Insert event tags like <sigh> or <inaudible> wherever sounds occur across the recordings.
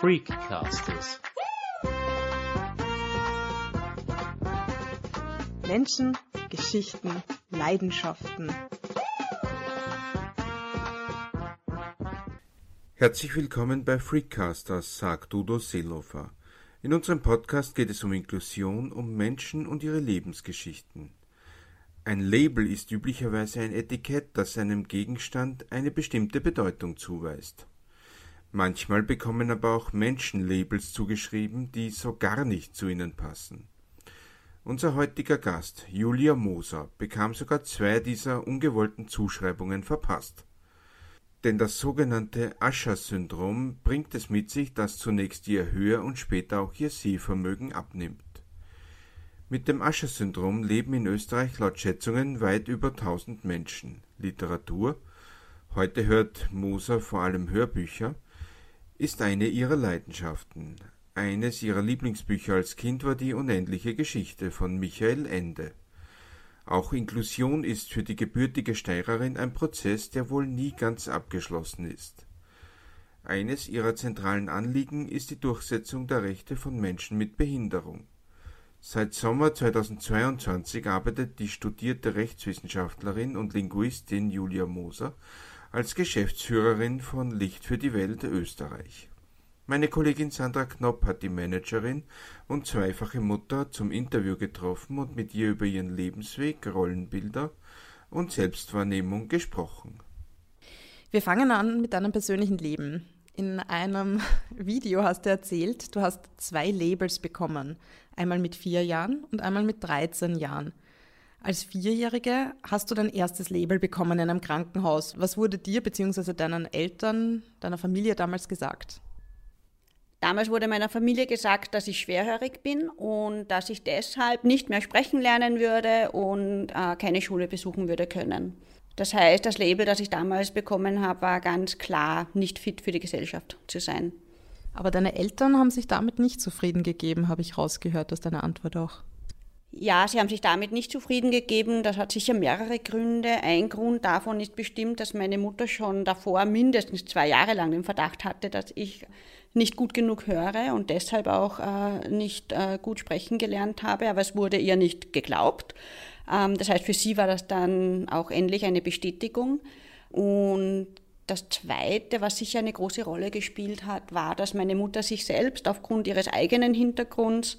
Freakcasters. Menschen, Geschichten, Leidenschaften. Herzlich willkommen bei Freakcasters, sagt Udo Seelofer. In unserem Podcast geht es um Inklusion, um Menschen und ihre Lebensgeschichten. Ein Label ist üblicherweise ein Etikett, das einem Gegenstand eine bestimmte Bedeutung zuweist. Manchmal bekommen aber auch Menschen Labels zugeschrieben, die so gar nicht zu ihnen passen. Unser heutiger Gast, Julia Moser, bekam sogar zwei dieser ungewollten Zuschreibungen verpasst. Denn das sogenannte Usher-Syndrom bringt es mit sich, dass zunächst ihr Hör- und später auch ihr Sehvermögen abnimmt. Mit dem Usher-Syndrom leben in Österreich laut Schätzungen weit über 1000 Menschen. Literatur, heute hört Moser vor allem Hörbücher, ist eine ihrer Leidenschaften. Eines ihrer Lieblingsbücher als Kind war die Unendliche Geschichte von Michael Ende. Auch Inklusion ist für die gebürtige Steirerin ein Prozess, der wohl nie ganz abgeschlossen ist. Eines ihrer zentralen Anliegen ist die Durchsetzung der Rechte von Menschen mit Behinderung. Seit Sommer 2022 arbeitet die studierte Rechtswissenschaftlerin und Linguistin Julia Moser als Geschäftsführerin von Licht für die Welt Österreich. Meine Kollegin Sandra Knopp hat die Managerin und zweifache Mutter zum Interview getroffen und mit ihr über ihren Lebensweg, Rollenbilder und Selbstwahrnehmung gesprochen. Wir fangen an mit deinem persönlichen Leben. In einem <laughs> Video hast du erzählt, du hast zwei Labels bekommen. Einmal mit vier Jahren und einmal mit 13 Jahren. Als Vierjährige hast du dein erstes Label bekommen in einem Krankenhaus. Was wurde dir bzw. deinen Eltern, deiner Familie damals gesagt? Damals wurde meiner Familie gesagt, dass ich schwerhörig bin und dass ich deshalb nicht mehr sprechen lernen würde und äh, keine Schule besuchen würde können. Das heißt, das Label, das ich damals bekommen habe, war ganz klar nicht fit für die Gesellschaft zu sein. Aber deine Eltern haben sich damit nicht zufrieden gegeben, habe ich rausgehört aus deiner Antwort auch. Ja, sie haben sich damit nicht zufrieden gegeben. Das hat sicher mehrere Gründe. Ein Grund davon ist bestimmt, dass meine Mutter schon davor mindestens zwei Jahre lang den Verdacht hatte, dass ich nicht gut genug höre und deshalb auch äh, nicht äh, gut sprechen gelernt habe. Aber es wurde ihr nicht geglaubt. Ähm, das heißt, für sie war das dann auch endlich eine Bestätigung. Und das Zweite, was sicher eine große Rolle gespielt hat, war, dass meine Mutter sich selbst aufgrund ihres eigenen Hintergrunds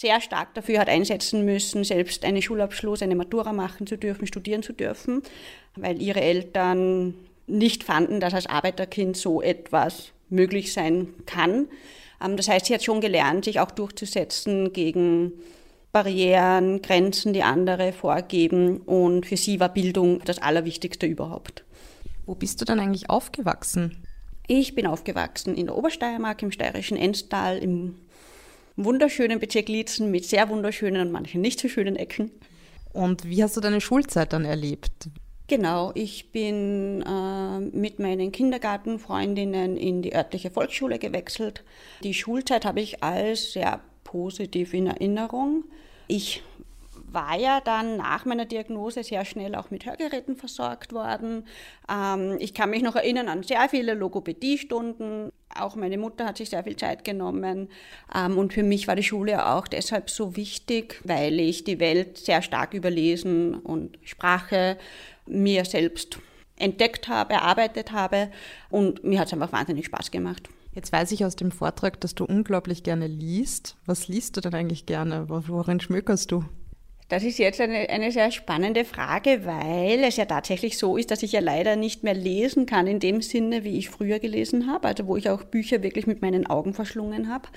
sehr stark dafür hat einsetzen müssen, selbst einen Schulabschluss, eine Matura machen zu dürfen, studieren zu dürfen, weil ihre Eltern nicht fanden, dass als Arbeiterkind so etwas möglich sein kann. Ähm, das heißt, sie hat schon gelernt, sich auch durchzusetzen gegen Barrieren, Grenzen, die andere vorgeben. Und für sie war Bildung das Allerwichtigste überhaupt. Wo bist du dann eigentlich aufgewachsen? Ich bin aufgewachsen in der Obersteiermark, im steirischen Enstal, im wunderschönen Bezirk Lietzen mit sehr wunderschönen und manchen nicht so schönen Ecken. Und wie hast du deine Schulzeit dann erlebt? Genau, ich bin äh, mit meinen Kindergartenfreundinnen in die örtliche Volksschule gewechselt. Die Schulzeit habe ich als sehr positiv in Erinnerung. Ich war ja dann nach meiner Diagnose sehr schnell auch mit Hörgeräten versorgt worden. Ähm, ich kann mich noch erinnern an sehr viele Logopädiestunden. Auch meine Mutter hat sich sehr viel Zeit genommen. Ähm, und für mich war die Schule auch deshalb so wichtig, weil ich die Welt sehr stark über Lesen und Sprache mir selbst entdeckt habe, erarbeitet habe. Und mir hat es einfach wahnsinnig Spaß gemacht. Jetzt weiß ich aus dem Vortrag, dass du unglaublich gerne liest. Was liest du denn eigentlich gerne? Worin schmökerst du? Das ist jetzt eine, eine sehr spannende Frage, weil es ja tatsächlich so ist, dass ich ja leider nicht mehr lesen kann in dem Sinne, wie ich früher gelesen habe, also wo ich auch Bücher wirklich mit meinen Augen verschlungen habe.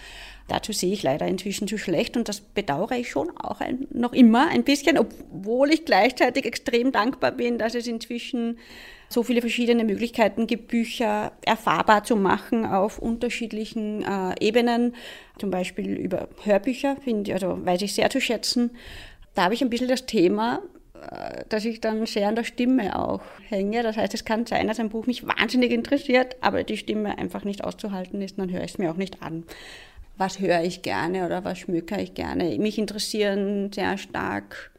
Dazu sehe ich leider inzwischen zu schlecht und das bedauere ich schon auch ein, noch immer ein bisschen, obwohl ich gleichzeitig extrem dankbar bin, dass es inzwischen so viele verschiedene Möglichkeiten gibt, Bücher erfahrbar zu machen auf unterschiedlichen äh, Ebenen, zum Beispiel über Hörbücher, finde also weiß ich sehr zu schätzen da habe ich ein bisschen das Thema, äh, dass ich dann sehr an der Stimme auch hänge. Das heißt, es kann sein, dass ein Buch mich wahnsinnig interessiert, aber die Stimme einfach nicht auszuhalten ist, dann höre ich es mir auch nicht an. Was höre ich gerne oder was schmökere ich gerne? Mich interessieren sehr stark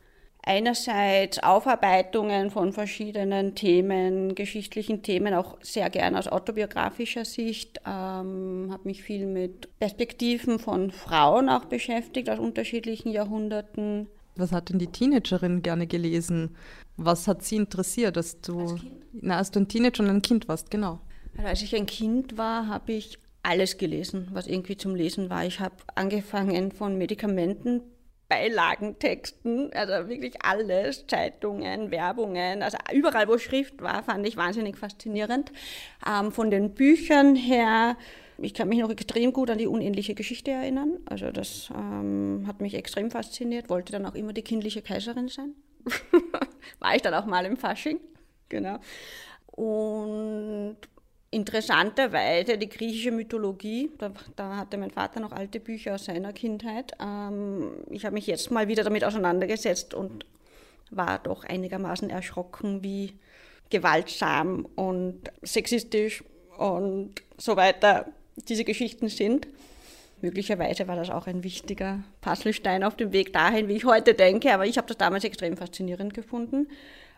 einerseits Aufarbeitungen von verschiedenen Themen, geschichtlichen Themen, auch sehr gerne aus autobiografischer Sicht, ähm, habe mich viel mit Perspektiven von Frauen auch beschäftigt aus unterschiedlichen Jahrhunderten. Was hat denn die Teenagerin gerne gelesen? Was hat sie interessiert, dass du, als, na, als du ein Teenager und ein Kind warst, genau? Also als ich ein Kind war, habe ich alles gelesen, was irgendwie zum Lesen war. Ich habe angefangen von Medikamenten Beilagentexten, also wirklich alles, Zeitungen, Werbungen, also überall, wo Schrift war, fand ich wahnsinnig faszinierend. Ähm, von den Büchern her, ich kann mich noch extrem gut an die unähnliche Geschichte erinnern. Also das ähm, hat mich extrem fasziniert, wollte dann auch immer die kindliche Kaiserin sein. <laughs> war ich dann auch mal im Fasching, genau. Und interessanterweise die griechische Mythologie, da, da, hatte mein Vater noch alte Bücher aus seiner Kindheit. Ähm, ich habe mich jetzt mal wieder damit auseinandergesetzt und war doch einigermaßen erschrocken, wie gewaltsam und sexistisch und so weiter diese Geschichten sind. Möglicherweise war das auch ein wichtiger Puzzlestein auf dem Weg dahin, wie ich heute denke, aber ich habe das damals extrem faszinierend gefunden.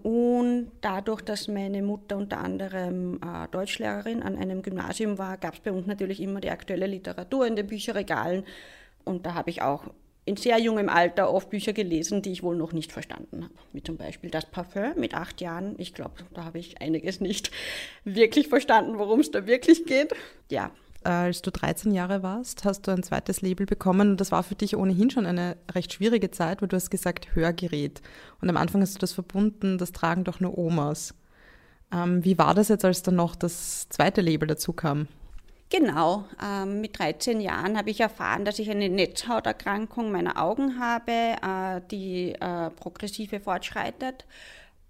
Und dadurch, dass meine Mutter unter anderem äh, Deutschlehrerin an einem Gymnasium war, gab es bei uns natürlich immer die aktuelle Literatur in den Bücherregalen. Und da habe ich auch in sehr jungem Alter oft Bücher gelesen, die ich wohl noch nicht verstanden habe. Wie zum Beispiel Das Parfum mit acht Jahren. Ich glaube, da habe ich einiges nicht <laughs> wirklich verstanden, worum es da wirklich geht. Ja, als du 13 Jahre warst, hast du ein zweites Label bekommen und das war für dich ohnehin schon eine recht schwierige Zeit, weil du hast gesagt Hörgerät. Und am Anfang hast du das verbunden, das tragen doch nur Omas. Ähm, wie war das jetzt, als dann noch das zweite Label dazu kam? Genau, ähm, mit 13 Jahren habe ich erfahren, dass ich eine Netzhauterkrankung meiner Augen habe, äh, die äh, progressive fortschreitet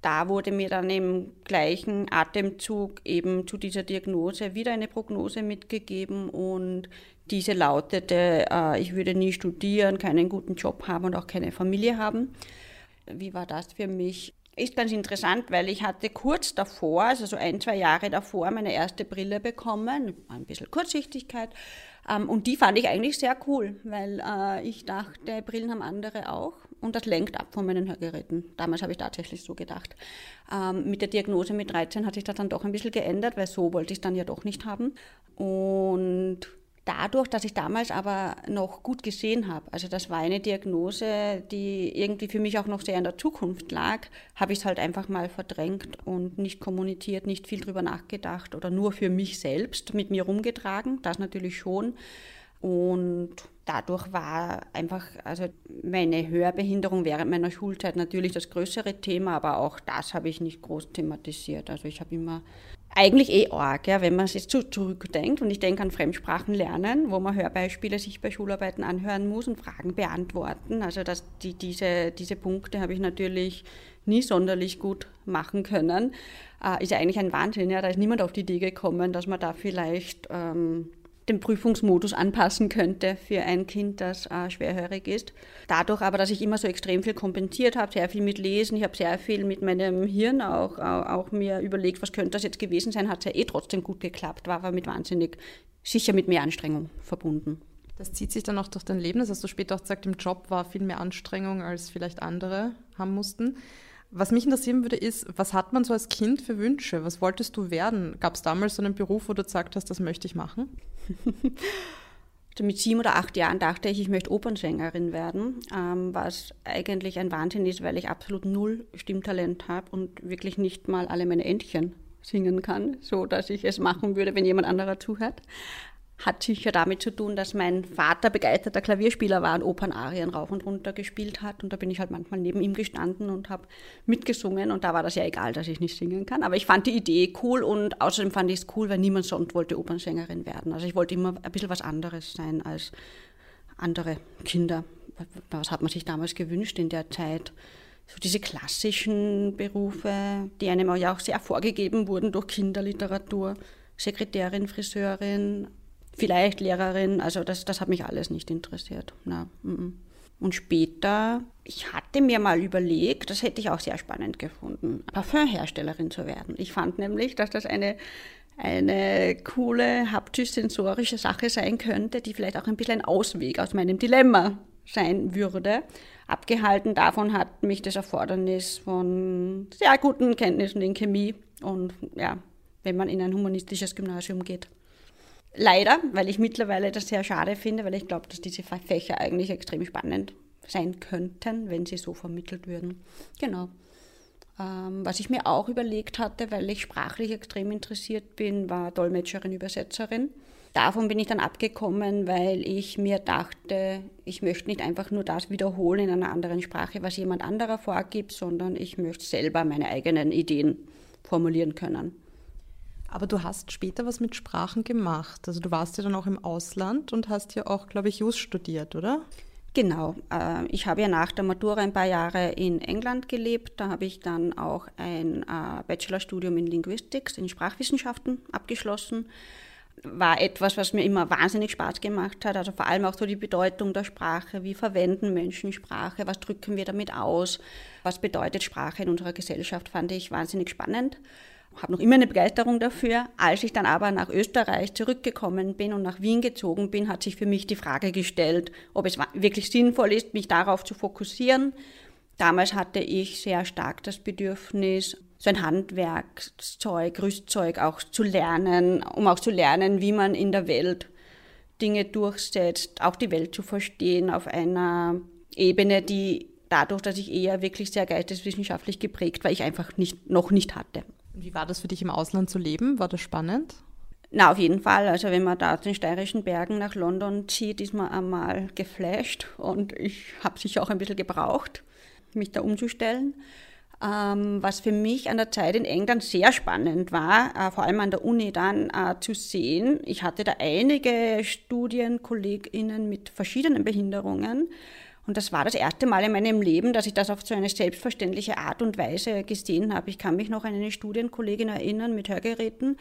da wurde mir dann im gleichen Atemzug eben zu dieser Diagnose wieder eine Prognose mitgegeben und diese lautete, äh, ich würde nie studieren, keinen guten Job haben und auch keine Familie haben. Wie war das für mich? Ist ganz interessant, weil ich hatte kurz davor, also so ein, zwei Jahre davor, meine erste Brille bekommen, ein bisschen Kurzsichtigkeit. Ähm, und die fand ich eigentlich sehr cool, weil äh, ich dachte, Brillen haben andere auch und das lenkt ab von meinen Hörgeräten. Damals habe ich tatsächlich so gedacht. Ähm, mit der Diagnose mit 13 hat sich das dann doch ein bisschen geändert, weil so wollte ich es dann ja doch nicht haben. Und dadurch, dass ich damals aber noch gut gesehen habe, also das war eine Diagnose, die irgendwie für mich auch noch sehr in der Zukunft lag, habe ich es halt einfach mal verdrängt und nicht kommuniziert, nicht viel drüber nachgedacht oder nur für mich selbst mit mir rumgetragen, das natürlich schon. Und dadurch war einfach, also meine Hörbehinderung während meiner Schulzeit natürlich das größere Thema, aber auch das habe ich nicht groß thematisiert. Also ich habe immer eigentlich eh arg, ja, wenn man sich zu zurückdenkt und ich denke an Fremdsprachen lernen, wo man Hörbeispiele sich bei Schularbeiten anhören muss und Fragen beantworten. Also dass die, diese, diese Punkte habe ich natürlich nie sonderlich gut machen können. Äh, ist ja eigentlich ein Wahnsinn, ja, da ist niemand auf die Idee gekommen, dass man da vielleicht ähm, den Prüfungsmodus anpassen könnte für ein Kind, das äh, schwerhörig ist. Dadurch aber, dass ich immer so extrem viel kompensiert habe, sehr viel mit Lesen, ich habe sehr viel mit meinem Hirn auch, auch, auch mir überlegt, was könnte das jetzt gewesen sein, hat es ja eh trotzdem gut geklappt, war aber mit wahnsinnig, sicher mit mehr Anstrengung verbunden. Das zieht sich dann auch durch dein Leben, das hast du später auch gesagt, im Job war viel mehr Anstrengung, als vielleicht andere haben mussten. Was mich interessieren würde, ist, was hat man so als Kind für Wünsche? Was wolltest du werden? Gab es damals so einen Beruf, wo du gesagt hast, das möchte ich machen? <laughs> Also mit sieben oder acht Jahren dachte ich, ich möchte Opernsängerin werden, ähm, was eigentlich ein Wahnsinn ist, weil ich absolut null Stimmtalent habe und wirklich nicht mal alle meine Entchen singen kann, so dass ich es machen würde, wenn jemand anderer zuhört hat sicher damit zu tun, dass mein Vater begeisterter Klavierspieler war und Opernarien rauf und runter gespielt hat. Und da bin ich halt manchmal neben ihm gestanden und habe mitgesungen. Und da war das ja egal, dass ich nicht singen kann. Aber ich fand die Idee cool und außerdem fand ich es cool, weil niemand sonst wollte Opernsängerin werden. Also ich wollte immer ein bisschen was anderes sein als andere Kinder. Was hat man sich damals gewünscht in der Zeit? So diese klassischen Berufe, die einem ja auch sehr vorgegeben wurden durch Kinderliteratur. Sekretärin, Friseurin, vielleicht Lehrerin, also das, das hat mich alles nicht interessiert. Na, Und später, ich hatte mir mal überlegt, das hätte ich auch sehr spannend gefunden, Parfümherstellerin zu werden. Ich fand nämlich, dass das eine, eine coole haptisch-sensorische Sache sein könnte, die vielleicht auch ein bisschen ein Ausweg aus meinem Dilemma sein würde. abgehalten. Davon hat mich das Erfordernis von sehr guten Kenntnissen in Chemie und ja, wenn man in ein humanistisches Gymnasium geht. Leider, weil ich mittlerweile das sehr schade finde, weil ich glaube, dass diese Fächer eigentlich extrem spannend sein könnten, wenn sie so vermittelt würden. Genau. Ähm, was ich mir auch überlegt hatte, weil ich sprachlich extrem interessiert bin, war Dolmetscherin, Übersetzerin. Davon bin ich dann abgekommen, weil ich mir dachte, ich möchte nicht einfach nur das wiederholen in einer anderen Sprache, was jemand anderer vorgibt, sondern ich möchte selber meine eigenen Ideen formulieren können. Aber du hast später was mit Sprachen gemacht. Also du warst ja dann auch im Ausland und hast ja auch, glaube ich, Jus studiert, oder? Genau. Äh, ich habe ja nach der Matura ein paar Jahre in England gelebt. Da habe ich dann auch ein äh, Bachelorstudium in Linguistics, in Sprachwissenschaften abgeschlossen. War etwas, was mir immer wahnsinnig Spaß gemacht hat. Also vor allem auch so die Bedeutung der Sprache. Wie verwenden Menschen Sprache? Was drücken wir damit aus? Was bedeutet Sprache in unserer Gesellschaft? Fand ich wahnsinnig spannend habe noch immer eine Begeisterung dafür. Als ich dann aber nach Österreich zurückgekommen bin und nach Wien gezogen bin, hat sich für mich die Frage gestellt, ob es wirklich sinnvoll ist, mich darauf zu fokussieren. Damals hatte ich sehr stark das Bedürfnis, so ein Handwerkszeug, Rüstzeug auch zu lernen, um auch zu lernen, wie man in der Welt Dinge durchsetzt, auch die Welt zu verstehen auf einer Ebene, die dadurch, dass ich eher wirklich sehr geisteswissenschaftlich geprägt war, ich einfach nicht, noch nicht hatte. Wie war das für dich im Ausland zu leben? War das spannend? Na, auf jeden Fall. Also wenn man da aus den steirischen Bergen nach London zieht, ist man einmal geflasht und ich habe sicher auch ein bisschen gebraucht, mich da umzustellen. Ähm, was für mich an der Zeit in England sehr spannend war, äh, vor allem an der Uni dann äh, zu sehen, ich hatte da einige StudienkollegInnen mit verschiedenen Behinderungen und das war das erste Mal in meinem Leben, dass ich das auf so eine selbstverständliche Art und Weise gesehen habe. Ich kann mich noch an eine Studienkollegin erinnern mit Hörgeräten,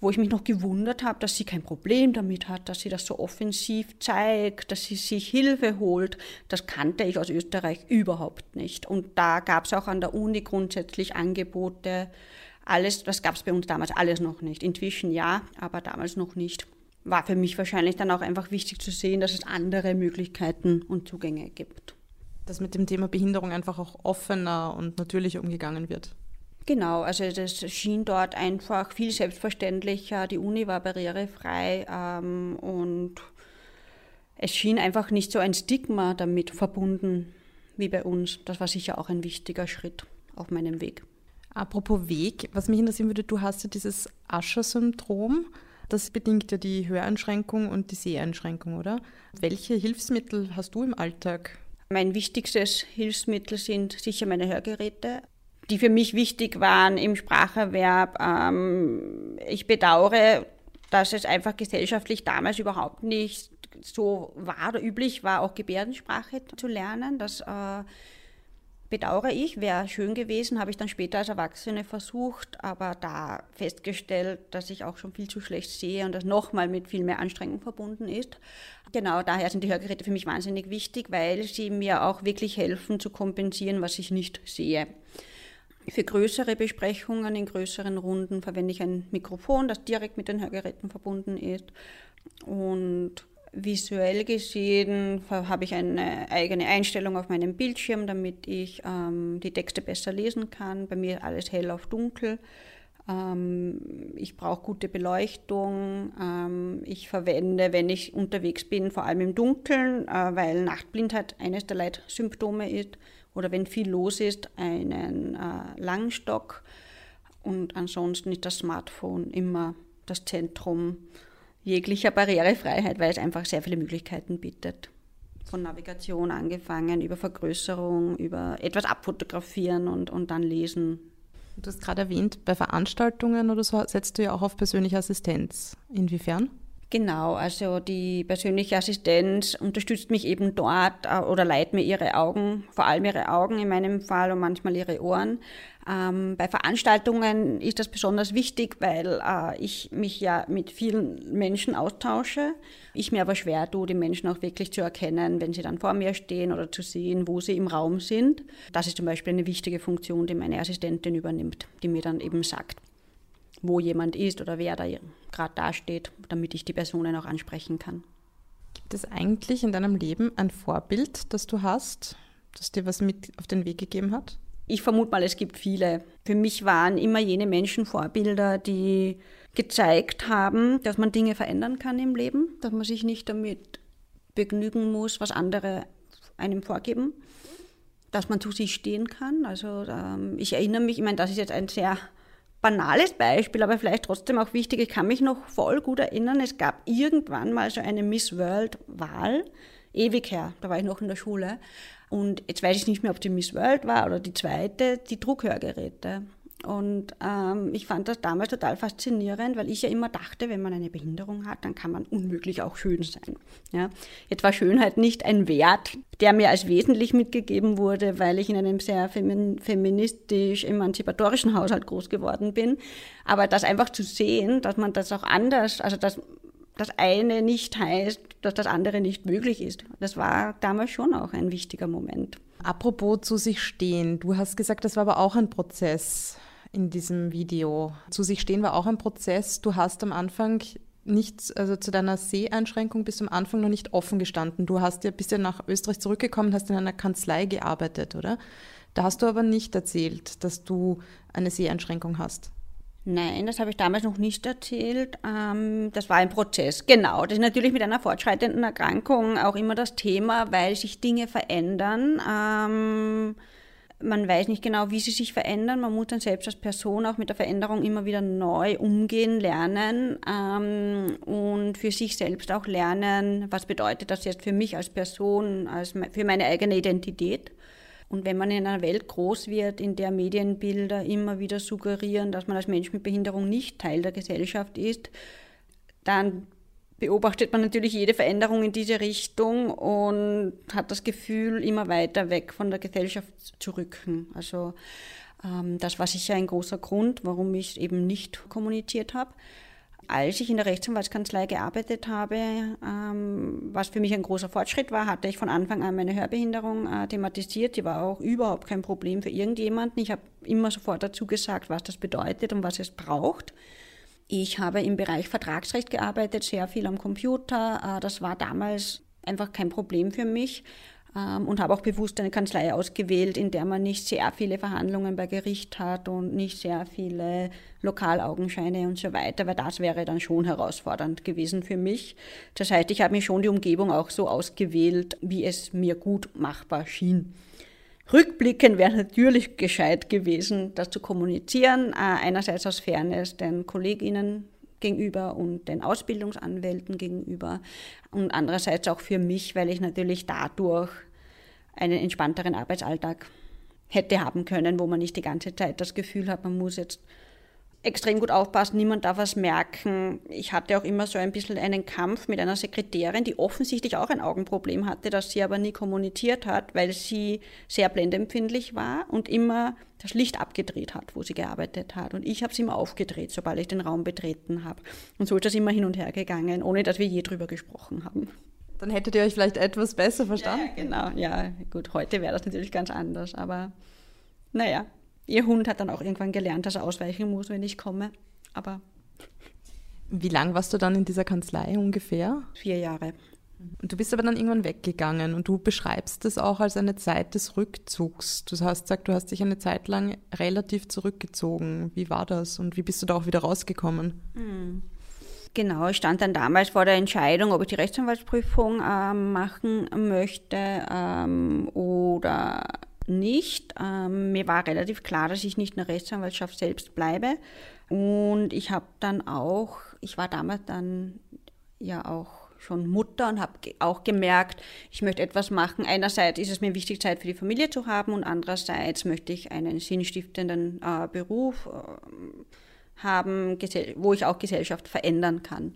wo ich mich noch gewundert habe, dass sie kein Problem damit hat, dass sie das so offensiv zeigt, dass sie sich Hilfe holt. Das kannte ich aus Österreich überhaupt nicht. Und da gab es auch an der Uni grundsätzlich Angebote. Alles, das gab es bei uns damals alles noch nicht. Inzwischen ja, aber damals noch nicht war für mich wahrscheinlich dann auch einfach wichtig zu sehen, dass es andere Möglichkeiten und Zugänge gibt. Dass mit dem Thema Behinderung einfach auch offener und natürlicher umgegangen wird. Genau, also das schien dort einfach viel selbstverständlicher. Die Uni war barrierefrei ähm, und es schien einfach nicht so ein Stigma damit verbunden wie bei uns. Das war sicher auch ein wichtiger Schritt auf meinem Weg. Apropos Weg, was mich interessieren würde, du hast ja dieses Ascher-Syndrom. Das bedingt ja die Höreinschränkung und die Seheinschränkung, oder? Welche Hilfsmittel hast du im Alltag? Mein wichtigstes Hilfsmittel sind sicher meine Hörgeräte, die für mich wichtig waren im Spracherwerb. Ähm, ich bedauere, dass es einfach gesellschaftlich damals überhaupt nicht so war oder üblich war, auch Gebärdensprache zu lernen. Das äh, bedauere ich. Wäre schön gewesen, habe ich dann später als Erwachsene versucht, aber da festgestellt, dass ich auch schon viel zu schlecht sehe und das nochmal mit viel mehr Anstrengung verbunden ist. Genau, daher sind die Hörgeräte für mich wahnsinnig wichtig, weil sie mir auch wirklich helfen zu kompensieren, was ich nicht sehe. Für größere Besprechungen in größeren Runden verwende ich ein Mikrofon, das direkt mit den Hörgeräten verbunden ist. Und Visuell gesehen habe ich eine eigene Einstellung auf meinem Bildschirm, damit ich ähm, die Texte besser lesen kann. Bei mir alles hell auf dunkel. Ähm, ich brauche gute Beleuchtung. Ähm, ich verwende, wenn ich unterwegs bin, vor allem im Dunkeln, äh, weil Nachtblindheit eines der Leitsymptome ist. Oder wenn viel los ist, einen äh, Langstock. Und ansonsten ist das Smartphone immer das Zentrum jeglicher Barrierefreiheit, weil es einfach sehr viele Möglichkeiten bietet. Von Navigation angefangen, über Vergrößerung, über etwas abfotografieren und, und dann lesen. Du hast gerade erwähnt, bei Veranstaltungen oder so setzt du ja auch auf persönliche Assistenz. Inwiefern? Genau, also die persönliche Assistenz unterstützt mich eben dort äh, oder leiht mir ihre Augen, vor allem ihre Augen in meinem Fall und manchmal ihre Ohren. Ähm, bei Veranstaltungen ist das besonders wichtig, weil äh, ich mich ja mit vielen Menschen austausche. Ich mir aber schwer tue, die Menschen auch wirklich zu erkennen, wenn sie dann vor mir stehen oder zu sehen, wo sie im Raum sind. Das ist zum Beispiel eine wichtige Funktion, die meine Assistentin übernimmt, die mir dann eben sagt, wo jemand ist oder wer da gerade dasteht, damit ich die Personen auch ansprechen kann. Gibt es eigentlich in deinem Leben ein Vorbild, das du hast, das dir was mit auf den Weg gegeben hat? Ich vermute mal, es gibt viele. Für mich waren immer jene Menschen Vorbilder, die gezeigt haben, dass man Dinge verändern kann im Leben, dass man sich nicht damit begnügen muss, was andere einem vorgeben, dass man zu sich stehen kann. Also ähm, ich erinnere mich, ich meine, das ist jetzt ein sehr banales Beispiel, aber vielleicht trotzdem auch wichtig. Ich kann mich noch voll gut erinnern, es gab irgendwann mal so eine Miss World-Wahl, ewig her, da war ich noch in der Schule. Und jetzt weiß ich nicht mehr, ob die Miss World war oder die zweite, die Druckhörgeräte. Und ähm, ich fand das damals total faszinierend, weil ich ja immer dachte, wenn man eine Behinderung hat, dann kann man unmöglich auch schön sein. Ja? Jetzt war Schönheit nicht ein Wert, der mir als wesentlich mitgegeben wurde, weil ich in einem sehr feministisch emanzipatorischen Haushalt groß geworden bin. Aber das einfach zu sehen, dass man das auch anders, also dass das eine nicht heißt, dass das andere nicht möglich ist. Das war damals schon auch ein wichtiger Moment. Apropos zu sich stehen, du hast gesagt, das war aber auch ein Prozess in diesem Video. Zu sich stehen war auch ein Prozess. Du hast am Anfang nicht, also zu deiner Seheinschränkung bis zum Anfang noch nicht offen gestanden. Du hast ja, bist ja nach Österreich zurückgekommen, hast in einer Kanzlei gearbeitet, oder? Da hast du aber nicht erzählt, dass du eine Seheinschränkung hast. Nein, das habe ich damals noch nicht erzählt. Ähm, das war ein Prozess. Genau, das ist natürlich mit einer fortschreitenden Erkrankung auch immer das Thema, weil sich Dinge verändern. Man weiß nicht genau, wie sie sich verändern. Man muss dann selbst als Person auch mit der Veränderung immer wieder neu umgehen, lernen ähm, und für sich selbst auch lernen, was bedeutet das jetzt für mich als Person, als für meine eigene Identität. Und wenn man in einer Welt groß wird, in der Medienbilder immer wieder suggerieren, dass man als Mensch mit Behinderung nicht Teil der Gesellschaft ist, dann beobachtet man natürlich jede Veränderung in diese Richtung und hat das Gefühl, immer weiter weg von der Gesellschaft zu rücken. Also ähm, das war sicher ein großer Grund, warum ich eben nicht kommuniziert habe. Als ich in der Rechtsanwaltskanzlei gearbeitet habe, ähm, was für mich ein großer Fortschritt war, hatte ich von Anfang an meine Hörbehinderung äh, thematisiert. Die war auch überhaupt kein Problem für irgendjemanden. Ich habe immer sofort dazu gesagt, was das bedeutet und was es braucht. Ich habe im Bereich Vertragsrecht gearbeitet, sehr viel am Computer. Äh, das war damals einfach kein Problem für mich ähm, und habe auch bewusst eine Kanzlei ausgewählt, in der man nicht sehr viele Verhandlungen bei Gericht hat und nicht sehr viele Lokalaugenscheine und so weiter, weil das wäre dann schon herausfordernd gewesen für mich. Das heißt, ich habe mir schon die Umgebung auch so ausgewählt, wie es mir gut machbar schien. Rückblickend wäre natürlich gescheit gewesen, das zu kommunizieren, äh, einerseits aus Fairness den Kolleginnen gegenüber und den Ausbildungsanwälten gegenüber und andererseits auch für mich, weil ich natürlich dadurch einen entspannteren Arbeitsalltag hätte haben können, wo man nicht die ganze Zeit das Gefühl hat, man muss jetzt extrem gut aufpassen, niemand darf was merken. Ich hatte auch immer so ein bisschen einen Kampf mit einer Sekretärin, die offensichtlich auch ein Augenproblem hatte, das sie aber nie kommuniziert hat, weil sie sehr blendempfindlich war und immer das Licht abgedreht hat, wo sie gearbeitet hat. Und ich habe es immer aufgedreht, sobald ich den Raum betreten habe. Und so ist das immer hin und her gegangen, ohne dass wir je drüber gesprochen haben. Dann hättet ihr euch vielleicht etwas besser verstanden. Ja, genau, ja. Gut, heute wäre das natürlich ganz anders, aber naja, Ihr Hund hat dann auch irgendwann gelernt, dass er ausweichen muss, wenn ich komme. Aber. Wie lang warst du dann in dieser Kanzlei ungefähr? Vier Jahre. Und du bist aber dann irgendwann weggegangen und du beschreibst das auch als eine Zeit des Rückzugs. Du hast gesagt, du hast dich eine Zeit lang relativ zurückgezogen. Wie war das und wie bist du da auch wieder rausgekommen? Hm. Genau, ich stand dann damals vor der Entscheidung, ob ich die Rechtsanwaltsprüfung äh, machen möchte ähm, oder nicht. Ähm, mir war relativ klar, dass ich nicht in der Rechtsanwaltschaft selbst bleibe. Und ich habe dann auch, ich war damals dann ja auch schon Mutter und habe auch gemerkt, ich möchte etwas machen. Einerseits ist es mir wichtig, Zeit für die Familie zu haben und andererseits möchte ich einen sinnstiftenden äh, Beruf äh, haben, wo ich auch Gesellschaft verändern kann.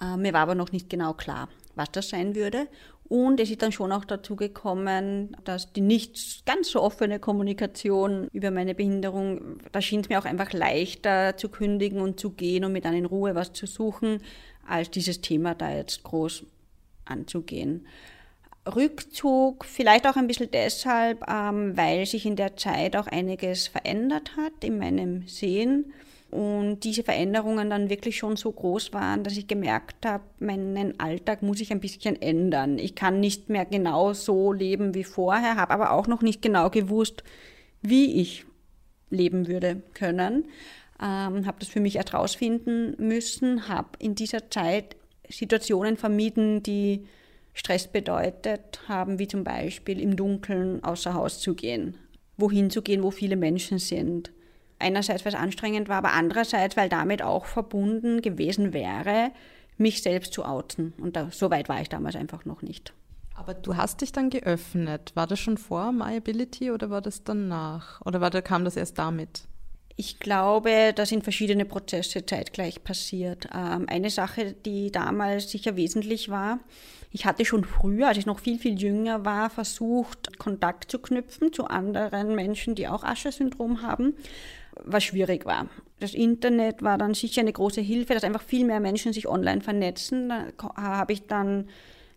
Äh, mir war aber noch nicht genau klar, was das sein würde. Und es ist dann schon auch dazu gekommen, dass die nicht ganz so offene Kommunikation über meine Behinderung, da schien es mir auch einfach leichter zu kündigen und zu gehen und mir dann in Ruhe was zu suchen, als dieses Thema da jetzt groß anzugehen. Rückzug vielleicht auch ein bisschen deshalb, ähm, weil sich in der Zeit auch einiges verändert hat in meinem Sehen und diese Veränderungen dann wirklich schon so groß waren, dass ich gemerkt habe, meinen Alltag muss ich ein bisschen ändern. Ich kann nicht mehr genau so leben wie vorher, habe aber auch noch nicht genau gewusst, wie ich leben würde können. Ähm, habe das für mich erst rausfinden müssen, habe in dieser Zeit Situationen vermieden, die Stress bedeutet haben, wie zum Beispiel im Dunkeln außer Haus zu gehen, wohin zu gehen, wo viele Menschen sind. Einerseits, weil es anstrengend war, aber andererseits, weil damit auch verbunden gewesen wäre, mich selbst zu outen. Und da, so weit war ich damals einfach noch nicht. Aber du hast dich dann geöffnet. War das schon vor MyAbility oder war das danach? Oder war, kam das erst damit? Ich glaube, da sind verschiedene Prozesse zeitgleich passiert. Ähm, eine Sache, die damals sicher wesentlich war, ich hatte schon früher, als ich noch viel, viel jünger war, versucht, Kontakt zu knüpfen zu anderen Menschen, die auch Ascher-Syndrom haben, was schwierig war. Das Internet war dann sicher eine große Hilfe, dass einfach viel mehr Menschen sich online vernetzen. Da habe ich dann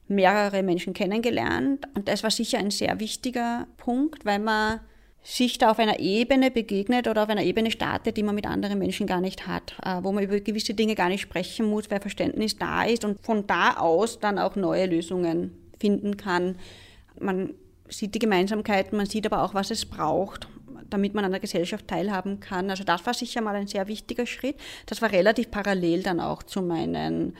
mehrere Menschen kennengelernt und das war sicher ein sehr wichtiger Punkt, weil man sich da auf einer Ebene begegnet oder auf einer Ebene startet, die man mit anderen Menschen gar nicht hat, äh, wo man über gewisse Dinge gar nicht sprechen muss, weil Verständnis da ist und von da aus dann auch neue Lösungen finden kann. Man sieht die Gemeinsamkeiten, man sieht aber auch, was es braucht, damit man an der Gesellschaft teilhaben kann. Also das war sicher mal ein sehr wichtiger Schritt. Das war relativ parallel dann auch zu meinen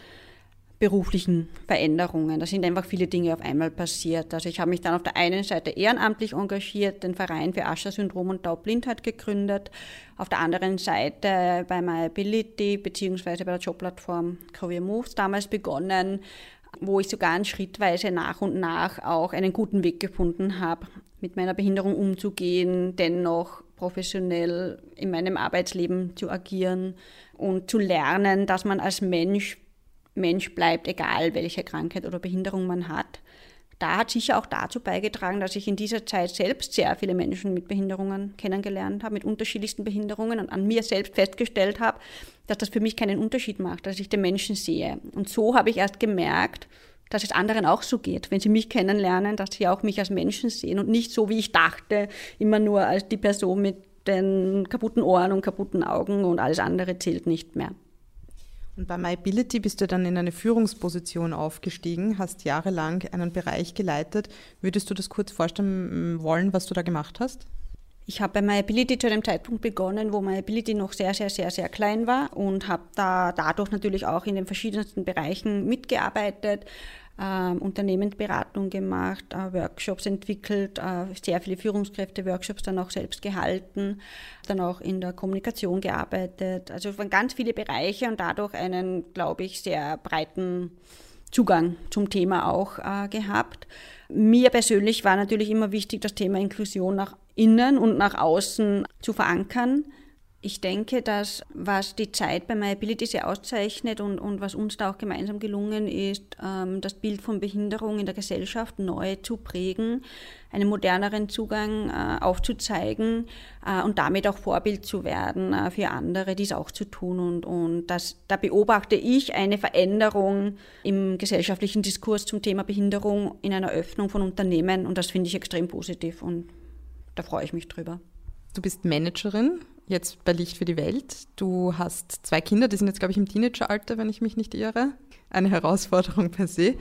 beruflichen Veränderungen. Da sind einfach viele Dinge auf einmal passiert. Also ich habe mich dann auf der einen Seite ehrenamtlich engagiert, den Verein für Ascher-Syndrom und Taubblindheit gegründet, auf der anderen Seite bei MyAbility beziehungsweise bei der Jobplattform Career Moves damals begonnen, wo ich sogar schrittweise nach und nach auch einen guten Weg gefunden habe, mit meiner Behinderung umzugehen, dennoch professionell in meinem Arbeitsleben zu agieren und zu lernen, dass man als Mensch Mensch bleibt, egal welche Krankheit oder Behinderung man hat. Da hat sicher auch dazu beigetragen, dass ich in dieser Zeit selbst sehr viele Menschen mit Behinderungen kennengelernt habe, mit unterschiedlichsten Behinderungen und an mir selbst festgestellt habe, dass das für mich keinen Unterschied macht, dass ich den Menschen sehe. Und so habe ich erst gemerkt, dass es anderen auch so geht, wenn sie mich kennenlernen, dass sie auch mich als Menschen sehen und nicht so, wie ich dachte, immer nur als die Person mit den kaputten Ohren und kaputten Augen und alles andere zählt nicht mehr. Und bei MyAbility bist du dann in eine Führungsposition aufgestiegen, hast jahrelang einen Bereich geleitet. Würdest du das kurz vorstellen wollen, was du da gemacht hast? Ich habe bei MyAbility zu einem Zeitpunkt begonnen, wo MyAbility noch sehr, sehr, sehr, sehr klein war und habe da dadurch natürlich auch in den verschiedensten Bereichen mitgearbeitet, äh, Unternehmensberatung gemacht, äh, Workshops entwickelt, äh, sehr viele Führungskräfte-Workshops dann auch selbst gehalten, dann auch in der Kommunikation gearbeitet. Also es waren ganz viele Bereiche und dadurch einen, glaube ich, sehr breiten Zugang zum Thema auch äh, gehabt. Mir persönlich war natürlich immer wichtig, das Thema Inklusion nach innen und nach außen zu verankern ich denke, dass was die Zeit bei MyAbility sehr auszeichnet und, und was uns da auch gemeinsam gelungen ist, ähm, das Bild von Behinderung in der Gesellschaft neu zu prägen, einen moderneren Zugang äh, aufzuzeigen äh, und damit auch Vorbild zu werden äh, für andere, dies auch zu tun. Und, und das, da beobachte ich eine Veränderung im gesellschaftlichen Diskurs zum Thema Behinderung in einer Öffnung von Unternehmen und das finde ich extrem positiv und da freue ich mich drüber. Du bist Managerin jetzt bei Licht für die Welt. Du hast zwei Kinder, die sind jetzt, glaube ich, im Teenageralter, wenn ich mich nicht irre. Eine Herausforderung per se.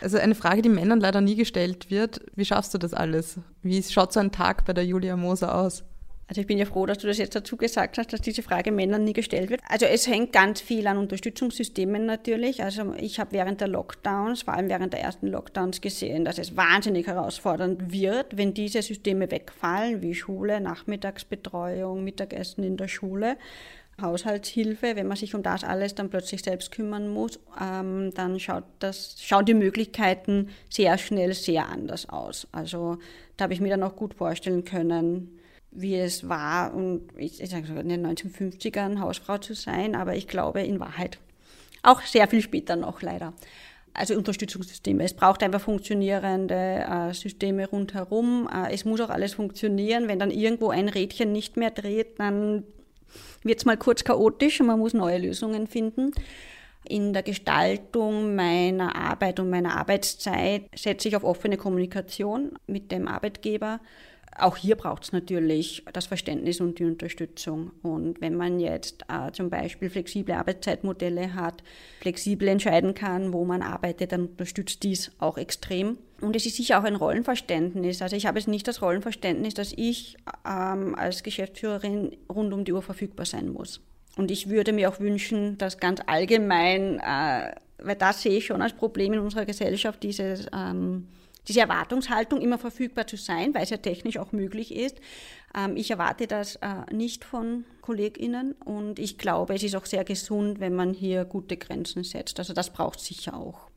Also eine Frage, die Männern leider nie gestellt wird. Wie schaffst du das alles? Wie schaut so ein Tag bei der Julia Moser aus? Also ich bin ja froh, dass du das jetzt dazu gesagt hast, dass diese Frage Männern nie gestellt wird. Also es hängt ganz viel an Unterstützungssystemen natürlich. Also ich habe während der Lockdowns, vor allem während der ersten Lockdowns gesehen, dass es wahnsinnig herausfordernd wird, wenn diese Systeme wegfallen, wie Schule, Nachmittagsbetreuung, Mittagessen in der Schule. Haushaltshilfe, wenn man sich um das alles dann plötzlich selbst kümmern muss, ähm, dann schaut das, schauen die Möglichkeiten sehr schnell sehr anders aus. Also da habe ich mir dann auch gut vorstellen können, wie es war, und ich, ich sage in den 1950ern Hausfrau zu sein, aber ich glaube in Wahrheit auch sehr viel später noch leider. Also Unterstützungssysteme. Es braucht einfach funktionierende äh, Systeme rundherum. Äh, es muss auch alles funktionieren. Wenn dann irgendwo ein Rädchen nicht mehr dreht, dann wird es mal kurz chaotisch und man muss neue Lösungen finden. In der Gestaltung meiner Arbeit und meiner Arbeitszeit setze ich auf offene Kommunikation mit dem Arbeitgeber auch hier braucht es natürlich das Verständnis und die Unterstützung. Und wenn man jetzt äh, zum Beispiel flexible Arbeitszeitmodelle hat, flexibel entscheiden kann, wo man arbeitet, dann unterstützt dies auch extrem. Und es ist sicher auch ein Rollenverständnis. Also ich habe es nicht das Rollenverständnis, dass ich ähm, als Geschäftsführerin rund um die Uhr verfügbar sein muss. Und ich würde mir auch wünschen, dass ganz allgemein, äh, weil das sehe ich schon als Problem in unserer Gesellschaft, dieses ähm, diese Erwartungshaltung, immer verfügbar zu sein, weil es ja technisch auch möglich ist. Ähm, ich erwarte das äh, nicht von KollegInnen und ich glaube, es ist auch sehr gesund, wenn man hier gute Grenzen setzt. Also das braucht es sicher auch.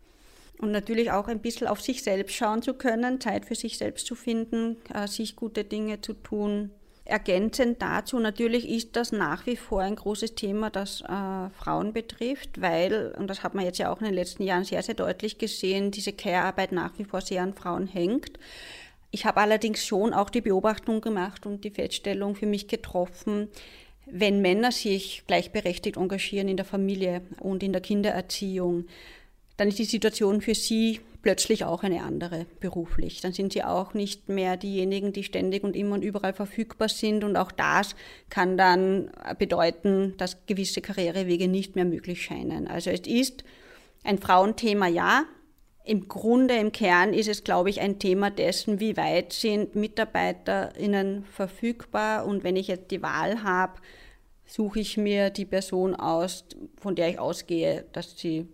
Und natürlich auch ein bisschen auf sich selbst schauen zu können, Zeit für sich selbst zu finden, äh, sich gute Dinge zu tun, Ergänzend dazu, natürlich ist das nach wie vor ein großes Thema, das äh, Frauen betrifft, weil, und das hat man jetzt ja auch in den letzten Jahren sehr, sehr deutlich gesehen, diese Care-Arbeit nach wie vor sehr an Frauen hängt. Ich habe allerdings schon auch die Beobachtung gemacht und die Feststellung für mich getroffen, wenn Männer sich gleichberechtigt engagieren in der Familie und in der Kindererziehung, dann ist die Situation für sie plötzlich auch eine andere beruflich. Dann sind sie auch nicht mehr diejenigen, die ständig und immer und überall verfügbar sind. Und auch das kann dann bedeuten, dass gewisse Karrierewege nicht mehr möglich scheinen. Also es ist ein Frauenthema, ja. Im Grunde, im Kern ist es, glaube ich, ein Thema dessen, wie weit sind MitarbeiterInnen verfügbar. Und wenn ich jetzt die Wahl habe, suche ich mir die Person aus, von der ich ausgehe, dass sie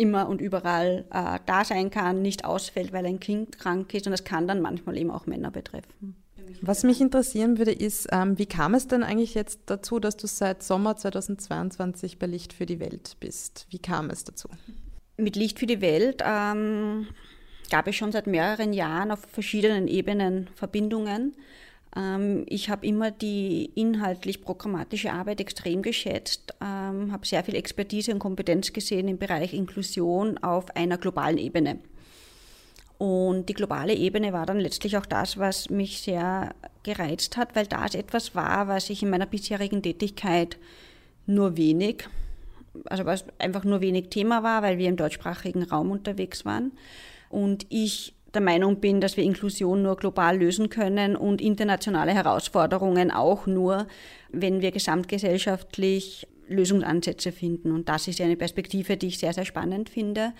immer und überall äh, da sein kann, nicht ausfällt, weil ein Kind krank ist. Und das kann dann manchmal eben auch Männer betreffen. Was mich interessieren würde, ist, ähm, wie kam es denn eigentlich jetzt dazu, dass du seit Sommer 2022 bei Licht für die Welt bist? Wie kam es dazu? Mit Licht für die Welt ähm, gab es schon seit mehreren Jahren auf verschiedenen Ebenen Verbindungen. Ähm, ich habe immer die inhaltlich programmatische Arbeit extrem geschätzt, ähm, habe sehr viel Expertise und Kompetenz gesehen im Bereich Inklusion auf einer globalen Ebene. Und die globale Ebene war dann letztlich auch das, was mich sehr gereizt hat, weil das etwas war, was ich in meiner bisherigen Tätigkeit nur wenig, also was einfach nur wenig Thema war, weil wir im deutschsprachigen Raum unterwegs waren. Und ich der Meinung bin, dass wir Inklusion nur global lösen können und internationale Herausforderungen auch nur, wenn wir gesamtgesellschaftlich Lösungsansätze finden. Und das ist eine Perspektive, die ich sehr, sehr spannend finde.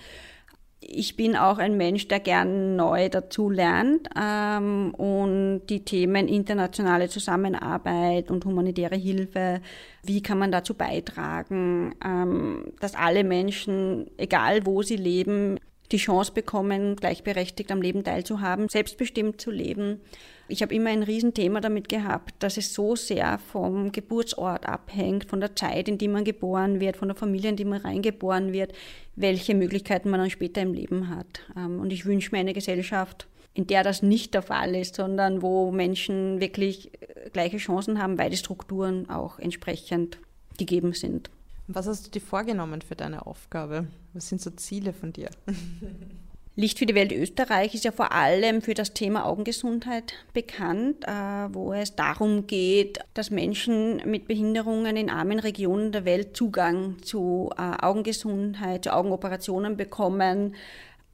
Ich bin auch ein Mensch, der gern neu dazu lernt ähm, und die Themen internationale Zusammenarbeit und humanitäre Hilfe, wie kann man dazu beitragen, ähm, dass alle Menschen, egal wo sie leben, die Chance bekommen, gleichberechtigt am Leben teilzuhaben, selbstbestimmt zu leben. Ich habe immer ein Riesenthema damit gehabt, dass es so sehr vom Geburtsort abhängt, von der Zeit, in die man geboren wird, von der Familie, in die man reingeboren wird, welche Möglichkeiten man dann später im Leben hat. Ähm, und ich wünsche mir eine Gesellschaft, in der das nicht der Fall ist, sondern wo Menschen wirklich äh, gleiche Chancen haben, weil die Strukturen auch entsprechend gegeben sind. Was hast du dir vorgenommen für deine Aufgabe? Was sind so Ziele von dir? <laughs> Licht für die Welt Österreich ist ja vor allem für das Thema Augengesundheit bekannt, äh, wo es darum geht, dass Menschen mit Behinderungen in armen Regionen der Welt Zugang zu äh, Augengesundheit, zu Augenoperationen bekommen.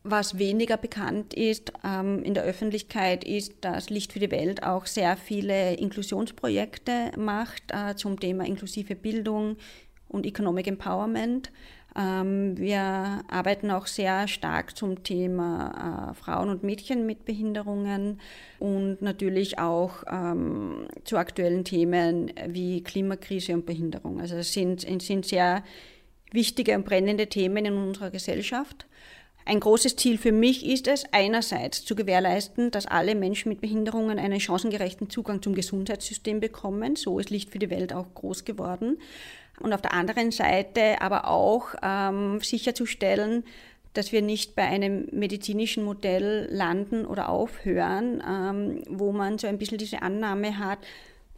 Was weniger bekannt ist ähm, in der Öffentlichkeit, ist, dass Licht für die Welt auch sehr viele Inklusionsprojekte macht äh, zum Thema inklusive Bildung, und Economic Empowerment. Ähm, wir arbeiten auch sehr stark zum Thema äh, Frauen und Mädchen mit Behinderungen und natürlich auch ähm, zu aktuellen Themen wie Klimakrise und Behinderung. Also es sind, sind sehr wichtige und brennende Themen in unserer Gesellschaft. Ein großes Ziel für mich ist es, einerseits zu gewährleisten, dass alle Menschen mit Behinderungen einen chancengerechten Zugang zum Gesundheitssystem bekommen. So ist Licht für die Welt auch groß geworden und auf der anderen Seite aber auch ähm, sicherzustellen, dass wir nicht bei einem medizinischen Modell landen oder aufhören, ähm, wo man so ein bisschen diese Annahme hat,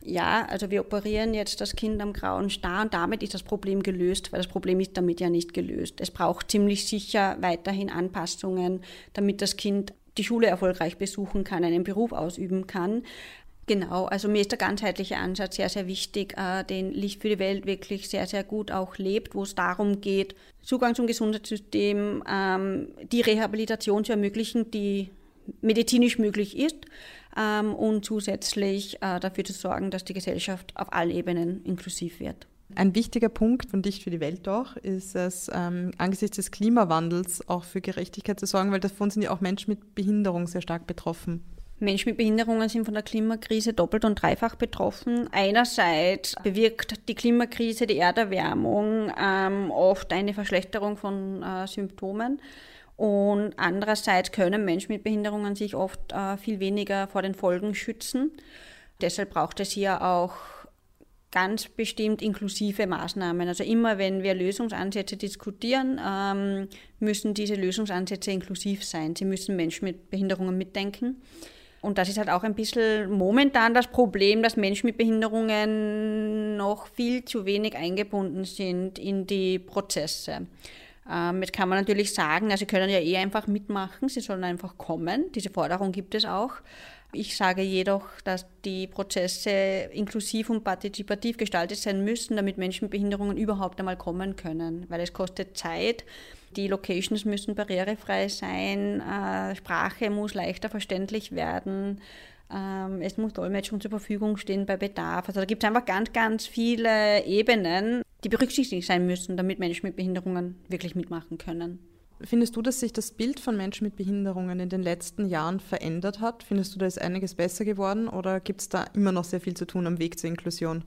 ja, also wir operieren jetzt das Kind am grauen Star und damit ist das Problem gelöst, weil das Problem ist damit ja nicht gelöst. Es braucht ziemlich sicher weiterhin Anpassungen, damit das Kind die Schule erfolgreich besuchen kann, einen Beruf ausüben kann. Genau, also mir ist der ganzheitliche Ansatz sehr, sehr wichtig, äh, den Licht für die Welt wirklich sehr, sehr gut auch lebt, wo es darum geht, Zugang zum Gesundheitssystem, ähm, die Rehabilitation zu ermöglichen, die medizinisch möglich ist ähm, und zusätzlich äh, dafür zu sorgen, dass die Gesellschaft auf allen Ebenen inklusiv wird. Ein wichtiger Punkt von Dicht für die Welt auch ist es, ähm, angesichts des Klimawandels auch für Gerechtigkeit zu sorgen, weil davon sind ja auch Menschen mit Behinderung sehr stark betroffen. Menschen mit Behinderungen sind von der Klimakrise doppelt und dreifach betroffen. Einerseits bewirkt die Klimakrise, die Erderwärmung ähm, oft eine Verschlechterung von äh, Symptomen. Und andererseits können Menschen mit Behinderungen sich oft äh, viel weniger vor den Folgen schützen. Deshalb braucht es hier auch ganz bestimmt inklusive Maßnahmen. Also immer wenn wir Lösungsansätze diskutieren, ähm, müssen diese Lösungsansätze inklusiv sein. Sie müssen Menschen mit Behinderungen mitdenken. Und das ist halt auch ein bisschen momentan das Problem, dass Menschen mit Behinderungen noch viel zu wenig eingebunden sind in die Prozesse. Ähm, jetzt kann man natürlich sagen, also sie können ja eh einfach mitmachen, sie sollen einfach kommen. Diese Forderung gibt es auch. Ich sage jedoch, dass die Prozesse inklusiv und partizipativ gestaltet sein müssen, damit Menschen mit Behinderungen überhaupt einmal kommen können, weil es kostet Zeit. Die Locations müssen barrierefrei sein, äh, Sprache muss leichter verständlich werden, ähm, es muss Dolmetschung zur Verfügung stehen bei Bedarf. Also da gibt es einfach ganz, ganz viele Ebenen, die berücksichtigt sein müssen, damit Menschen mit Behinderungen wirklich mitmachen können. Findest du, dass sich das Bild von Menschen mit Behinderungen in den letzten Jahren verändert hat? Findest du, da ist einiges besser geworden oder gibt es da immer noch sehr viel zu tun am Weg zur Inklusion?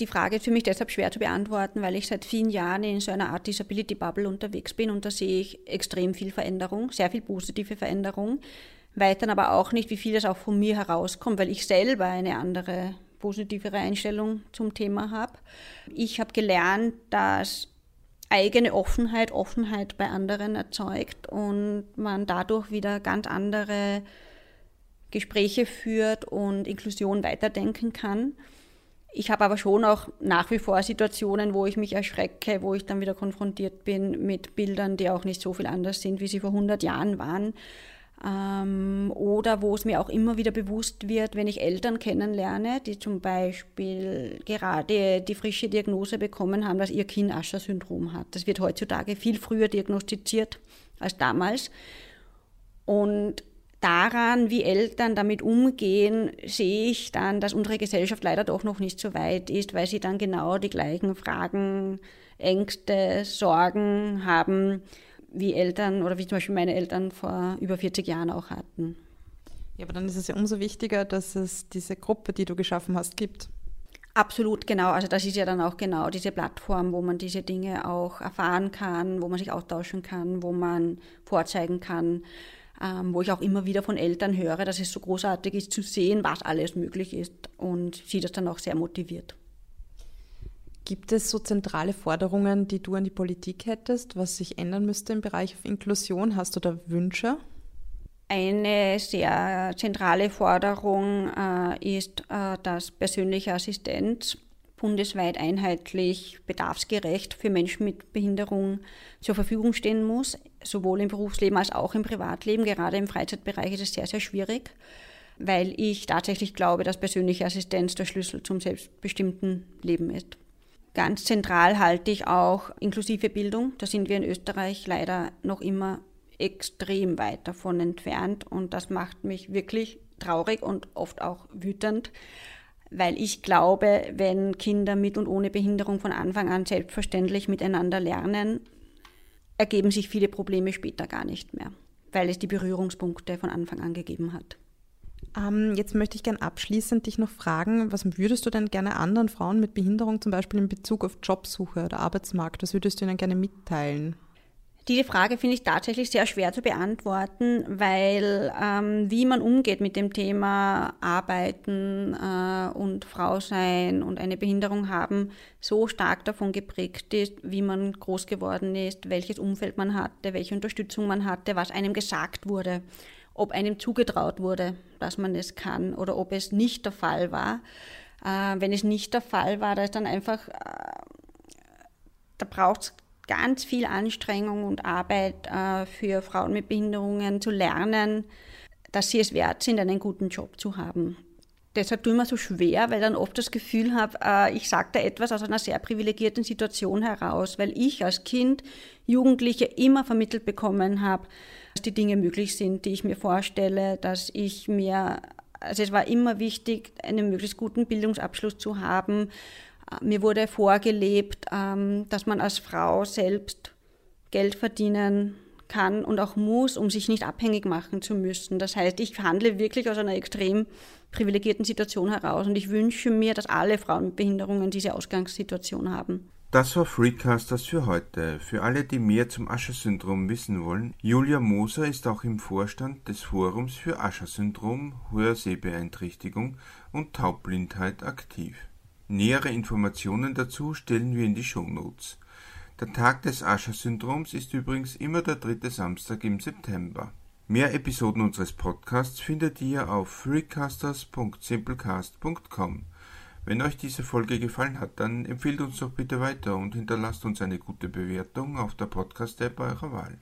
Die Frage ist für mich deshalb schwer zu beantworten, weil ich seit vielen Jahren in so einer Art Disability Bubble unterwegs bin und da sehe ich extrem viel Veränderung, sehr viel positive Veränderung, weiß dann aber auch nicht, wie viel das auch von mir herauskommt, weil ich selber eine andere, positivere Einstellung zum Thema habe. Ich habe gelernt, dass eigene Offenheit, Offenheit bei anderen erzeugt und man dadurch wieder ganz andere Gespräche führt und Inklusion weiterdenken kann. Ich habe aber schon auch nach wie vor Situationen, wo ich mich erschrecke, wo ich dann wieder konfrontiert bin mit Bildern, die auch nicht so viel anders sind, wie sie vor 100 Jahren waren. Ähm, oder wo es mir auch immer wieder bewusst wird, wenn ich Eltern kennenlerne, die zum Beispiel gerade die frische Diagnose bekommen haben, dass ihr Kind Ascher-Syndrom hat. Das wird heutzutage viel früher diagnostiziert als damals. Und daran, wie Eltern damit umgehen, sehe ich dann, dass unsere Gesellschaft leider doch noch nicht so weit ist, weil sie dann genau die gleichen Fragen, Ängste, Sorgen haben, wie Eltern oder wie zum Beispiel meine Eltern vor über 40 Jahren auch hatten. Ja, aber dann ist es ja umso wichtiger, dass es diese Gruppe, die du geschaffen hast, gibt. Absolut, genau. Also das ist ja dann auch genau diese Plattform, wo man diese Dinge auch erfahren kann, wo man sich austauschen kann, wo man vorzeigen kann, ähm, wo ich auch immer wieder von Eltern höre, dass es so großartig ist zu sehen, was alles möglich ist und sie das dann auch sehr motiviert. Gibt es so zentrale Forderungen, die du an die Politik hättest, was sich ändern müsste im Bereich Inklusion? Hast du da Wünsche? Eine sehr zentrale Forderung äh, ist, äh, dass persönliche Assistenz bundesweit einheitlich bedarfsgerecht für Menschen mit Behinderung zur Verfügung stehen muss, sowohl im Berufsleben als auch im Privatleben. Gerade im Freizeitbereich ist es sehr, sehr schwierig, weil ich tatsächlich glaube, dass persönliche Assistenz der Schlüssel zum selbstbestimmten Leben ist. Ganz zentral halte ich auch inklusive Bildung. Da sind wir in Österreich leider noch immer extrem weit davon entfernt und das macht mich wirklich traurig und oft auch wütend, weil ich glaube, wenn Kinder mit und ohne Behinderung von Anfang an selbstverständlich miteinander lernen, ergeben sich viele Probleme später gar nicht mehr, weil es die Berührungspunkte von Anfang an gegeben hat. Ähm, jetzt möchte ich gerne abschließend dich noch fragen, was würdest du denn gerne anderen Frauen mit Behinderung zum Beispiel in Bezug auf Jobsuche oder Arbeitsmarkt, was würdest du ihnen gerne mitteilen? Diese Frage finde ich tatsächlich sehr schwer zu beantworten, weil ähm, wie man umgeht mit dem Thema Arbeiten äh, und Frau sein und eine Behinderung haben, so stark davon geprägt ist, wie man groß geworden ist, welches Umfeld man hatte, welche Unterstützung man hatte, was einem gesagt wurde ob einem zugetraut wurde, dass man es kann oder ob es nicht der Fall war. Äh, wenn es nicht der Fall war, da ist dann einfach, äh, da braucht es ganz viel Anstrengung und Arbeit äh, für Frauen mit Behinderungen zu lernen, dass sie es wert sind, einen guten Job zu haben. deshalb tue ich mir so schwer, weil dann oft das Gefühl habe, äh, ich sage da etwas aus einer sehr privilegierten Situation heraus, weil ich als Kind, Jugendliche immer vermittelt bekommen habe, dass die Dinge möglich sind, die ich mir vorstelle, dass ich mir, also es war immer wichtig, einen möglichst guten Bildungsabschluss zu haben. Mir wurde vorgelebt, ähm, dass man als Frau selbst Geld verdienen kann und auch muss, um sich nicht abhängig machen zu müssen. Das heißt, ich handle wirklich aus einer extrem privilegierten Situation heraus und ich wünsche mir, dass alle Frauen mit Behinderungen diese Ausgangssituation haben. Das war Freecasters für heute. Für alle, die mehr zum Ascher-Syndrom wissen wollen, Julia Moser ist auch im Vorstand des Forums für Ascher-Syndrom, Hörsehbeeinträchtigung und Taubblindheit aktiv. Nähere Informationen dazu stellen wir in die Shownotes. Der Tag des Ascher-Syndroms ist übrigens immer der dritte Samstag im September. Mehr Episoden unseres Podcasts findet ihr auf freecasters.simplecast.com. Wenn euch diese Folge gefallen hat, dann empfehlt uns doch bitte weiter und hinterlasst uns eine gute Bewertung auf der Podcast-App eurer Wahl.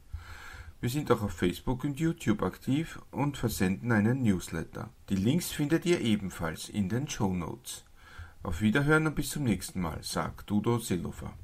Wir sind auch auf Facebook und YouTube aktiv und versenden einen Newsletter. Die Links findet ihr ebenfalls in den Show Notes. Auf Wiederhören und bis zum nächsten Mal, sagt Udo Seelofer.